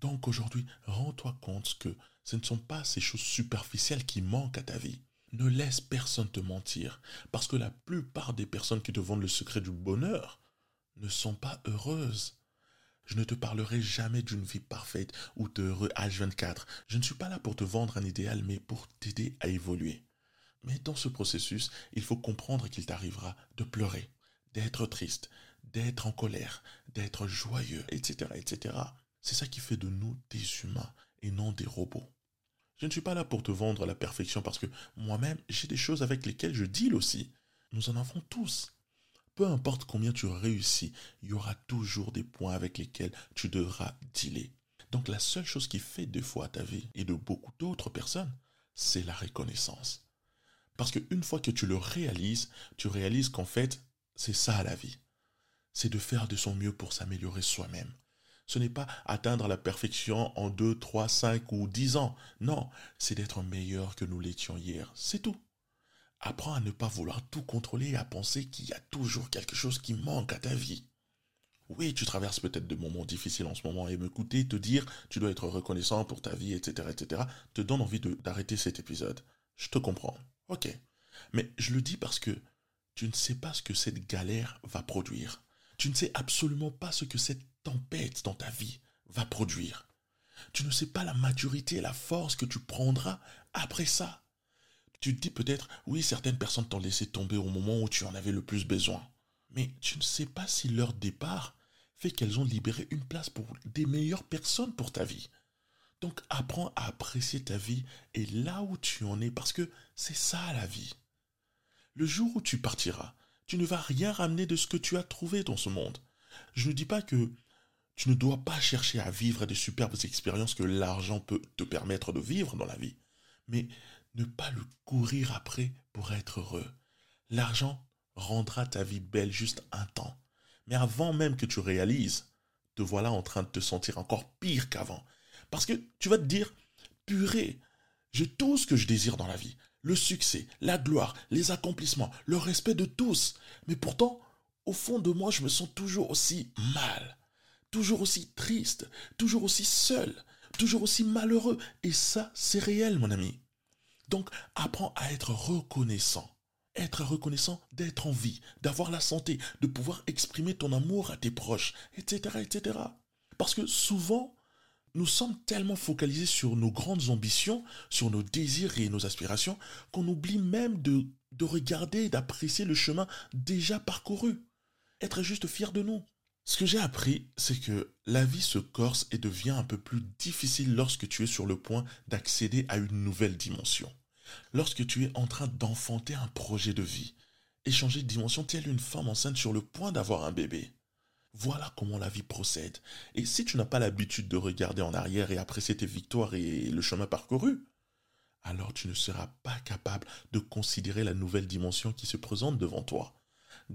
Donc aujourd'hui, rends-toi compte que ce ne sont pas ces choses superficielles qui manquent à ta vie. Ne laisse personne te mentir, parce que la plupart des personnes qui te vendent le secret du bonheur ne sont pas heureuses. Je ne te parlerai jamais d'une vie parfaite ou de heureux H24. Je ne suis pas là pour te vendre un idéal, mais pour t'aider à évoluer. Mais dans ce processus, il faut comprendre qu'il t'arrivera de pleurer, d'être triste, d'être en colère, d'être joyeux, etc., etc. C'est ça qui fait de nous des humains et non des robots. Je ne suis pas là pour te vendre la perfection parce que moi-même, j'ai des choses avec lesquelles je deal aussi. Nous en avons tous. Peu importe combien tu réussis, il y aura toujours des points avec lesquels tu devras dealer. Donc la seule chose qui fait des fois ta vie et de beaucoup d'autres personnes, c'est la reconnaissance. Parce qu'une fois que tu le réalises, tu réalises qu'en fait, c'est ça la vie. C'est de faire de son mieux pour s'améliorer soi-même. Ce n'est pas atteindre la perfection en 2, 3, 5 ou 10 ans. Non, c'est d'être meilleur que nous l'étions hier. C'est tout. Apprends à ne pas vouloir tout contrôler et à penser qu'il y a toujours quelque chose qui manque à ta vie. Oui, tu traverses peut-être de moments difficiles en ce moment et m'écouter te dire tu dois être reconnaissant pour ta vie, etc., etc., te donne envie d'arrêter cet épisode. Je te comprends. Ok. Mais je le dis parce que tu ne sais pas ce que cette galère va produire. Tu ne sais absolument pas ce que cette tempête dans ta vie va produire. Tu ne sais pas la maturité et la force que tu prendras après ça. Tu te dis peut-être, oui, certaines personnes t'ont laissé tomber au moment où tu en avais le plus besoin. Mais tu ne sais pas si leur départ fait qu'elles ont libéré une place pour des meilleures personnes pour ta vie. Donc apprends à apprécier ta vie et là où tu en es parce que c'est ça la vie. Le jour où tu partiras, tu ne vas rien ramener de ce que tu as trouvé dans ce monde. Je ne dis pas que tu ne dois pas chercher à vivre des superbes expériences que l'argent peut te permettre de vivre dans la vie, mais ne pas le courir après pour être heureux. L'argent rendra ta vie belle juste un temps. Mais avant même que tu réalises, te voilà en train de te sentir encore pire qu'avant. Parce que tu vas te dire, purée, j'ai tout ce que je désire dans la vie. Le succès, la gloire, les accomplissements, le respect de tous. Mais pourtant, au fond de moi, je me sens toujours aussi mal toujours aussi triste, toujours aussi seul, toujours aussi malheureux. Et ça, c'est réel, mon ami. Donc, apprends à être reconnaissant. Être reconnaissant d'être en vie, d'avoir la santé, de pouvoir exprimer ton amour à tes proches, etc., etc. Parce que souvent, nous sommes tellement focalisés sur nos grandes ambitions, sur nos désirs et nos aspirations, qu'on oublie même de, de regarder et d'apprécier le chemin déjà parcouru. Être juste fier de nous. Ce que j'ai appris, c'est que la vie se corse et devient un peu plus difficile lorsque tu es sur le point d'accéder à une nouvelle dimension. Lorsque tu es en train d'enfanter un projet de vie, échanger de dimension telle une femme enceinte sur le point d'avoir un bébé. Voilà comment la vie procède. Et si tu n'as pas l'habitude de regarder en arrière et apprécier tes victoires et le chemin parcouru, alors tu ne seras pas capable de considérer la nouvelle dimension qui se présente devant toi.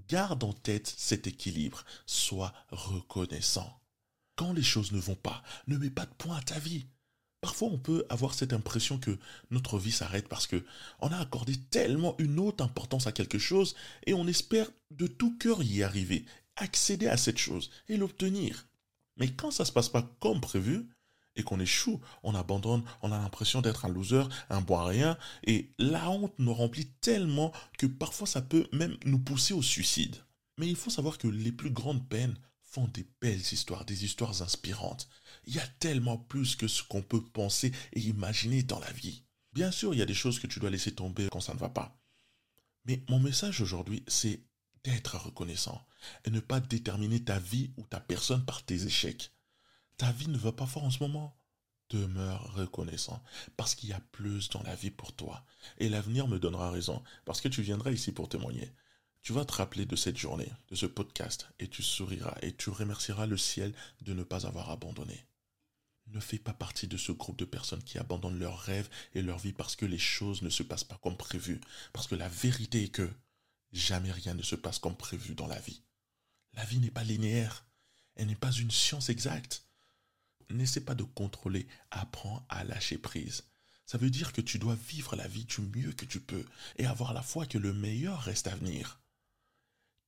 Garde en tête cet équilibre. Sois reconnaissant. Quand les choses ne vont pas, ne mets pas de point à ta vie. Parfois, on peut avoir cette impression que notre vie s'arrête parce que on a accordé tellement une haute importance à quelque chose et on espère de tout cœur y arriver, accéder à cette chose et l'obtenir. Mais quand ça se passe pas comme prévu, et qu'on échoue, on abandonne, on a l'impression d'être un loser, un bon rien, et la honte nous remplit tellement que parfois ça peut même nous pousser au suicide. Mais il faut savoir que les plus grandes peines font des belles histoires, des histoires inspirantes. Il y a tellement plus que ce qu'on peut penser et imaginer dans la vie. Bien sûr, il y a des choses que tu dois laisser tomber quand ça ne va pas. Mais mon message aujourd'hui, c'est d'être reconnaissant et ne pas déterminer ta vie ou ta personne par tes échecs ta vie ne va pas fort en ce moment. Demeure reconnaissant, parce qu'il y a plus dans la vie pour toi. Et l'avenir me donnera raison, parce que tu viendras ici pour témoigner. Tu vas te rappeler de cette journée, de ce podcast, et tu souriras et tu remercieras le ciel de ne pas avoir abandonné. Ne fais pas partie de ce groupe de personnes qui abandonnent leurs rêves et leur vie parce que les choses ne se passent pas comme prévu. Parce que la vérité est que jamais rien ne se passe comme prévu dans la vie. La vie n'est pas linéaire. Elle n'est pas une science exacte n'essaie pas de contrôler, apprends à lâcher prise. Ça veut dire que tu dois vivre la vie du mieux que tu peux et avoir la foi que le meilleur reste à venir.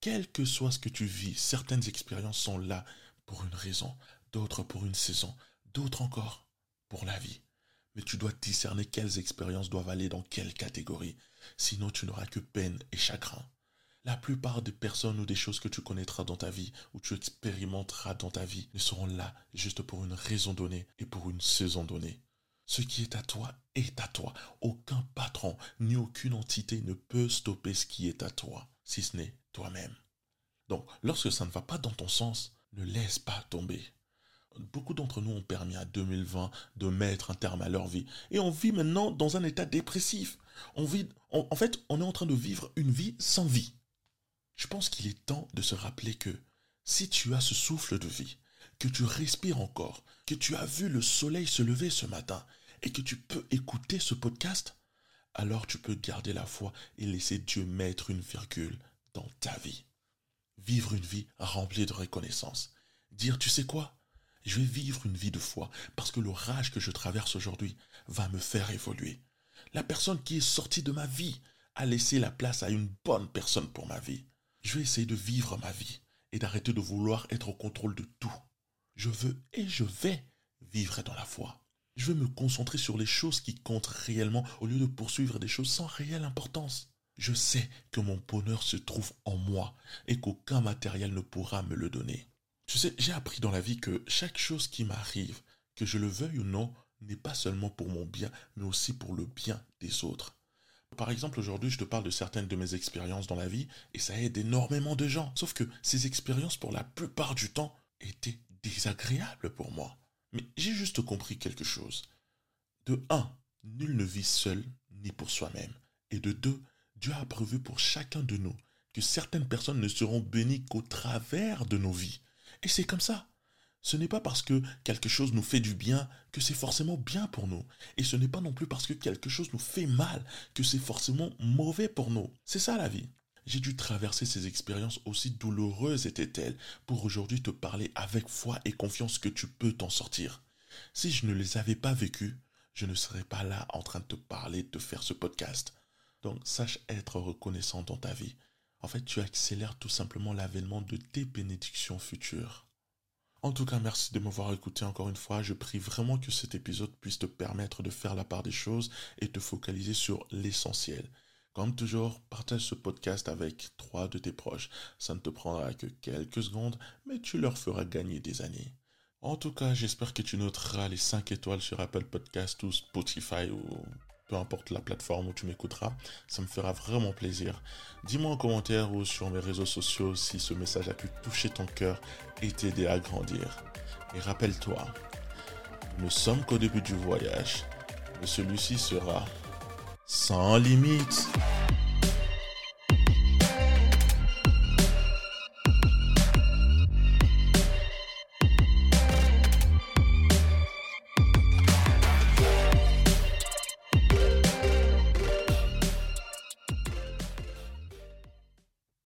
Quel que soit ce que tu vis, certaines expériences sont là pour une raison, d'autres pour une saison, d'autres encore pour la vie. Mais tu dois discerner quelles expériences doivent aller dans quelle catégorie. Sinon, tu n'auras que peine et chagrin. La plupart des personnes ou des choses que tu connaîtras dans ta vie ou tu expérimenteras dans ta vie ne seront là juste pour une raison donnée et pour une saison donnée. Ce qui est à toi est à toi. Aucun patron ni aucune entité ne peut stopper ce qui est à toi, si ce n'est toi-même. Donc, lorsque ça ne va pas dans ton sens, ne laisse pas tomber. Beaucoup d'entre nous ont permis à 2020 de mettre un terme à leur vie. Et on vit maintenant dans un état dépressif. En fait, on est en train de vivre une vie sans vie. Je pense qu'il est temps de se rappeler que si tu as ce souffle de vie, que tu respires encore, que tu as vu le soleil se lever ce matin et que tu peux écouter ce podcast, alors tu peux garder la foi et laisser Dieu mettre une virgule dans ta vie. Vivre une vie remplie de reconnaissance. Dire, tu sais quoi? Je vais vivre une vie de foi parce que l'orage que je traverse aujourd'hui va me faire évoluer. La personne qui est sortie de ma vie a laissé la place à une bonne personne pour ma vie. Je vais essayer de vivre ma vie et d'arrêter de vouloir être au contrôle de tout. Je veux et je vais vivre dans la foi. Je veux me concentrer sur les choses qui comptent réellement au lieu de poursuivre des choses sans réelle importance. Je sais que mon bonheur se trouve en moi et qu'aucun matériel ne pourra me le donner. Tu sais, j'ai appris dans la vie que chaque chose qui m'arrive, que je le veuille ou non, n'est pas seulement pour mon bien, mais aussi pour le bien des autres. Par exemple, aujourd'hui, je te parle de certaines de mes expériences dans la vie et ça aide énormément de gens. Sauf que ces expériences, pour la plupart du temps, étaient désagréables pour moi. Mais j'ai juste compris quelque chose. De un, nul ne vit seul ni pour soi-même. Et de deux, Dieu a prévu pour chacun de nous que certaines personnes ne seront bénies qu'au travers de nos vies. Et c'est comme ça. Ce n'est pas parce que quelque chose nous fait du bien que c'est forcément bien pour nous. Et ce n'est pas non plus parce que quelque chose nous fait mal que c'est forcément mauvais pour nous. C'est ça la vie. J'ai dû traverser ces expériences aussi douloureuses étaient-elles pour aujourd'hui te parler avec foi et confiance que tu peux t'en sortir. Si je ne les avais pas vécues, je ne serais pas là en train de te parler, de te faire ce podcast. Donc sache être reconnaissant dans ta vie. En fait, tu accélères tout simplement l'avènement de tes bénédictions futures. En tout cas, merci de m'avoir écouté encore une fois. Je prie vraiment que cet épisode puisse te permettre de faire la part des choses et te focaliser sur l'essentiel. Comme toujours, partage ce podcast avec trois de tes proches. Ça ne te prendra que quelques secondes, mais tu leur feras gagner des années. En tout cas, j'espère que tu noteras les 5 étoiles sur Apple Podcast ou Spotify ou peu importe la plateforme où tu m'écouteras, ça me fera vraiment plaisir. Dis-moi en commentaire ou sur mes réseaux sociaux si ce message a pu toucher ton cœur et t'aider à grandir. Et rappelle-toi, nous ne sommes qu'au début du voyage, mais celui-ci sera sans limite.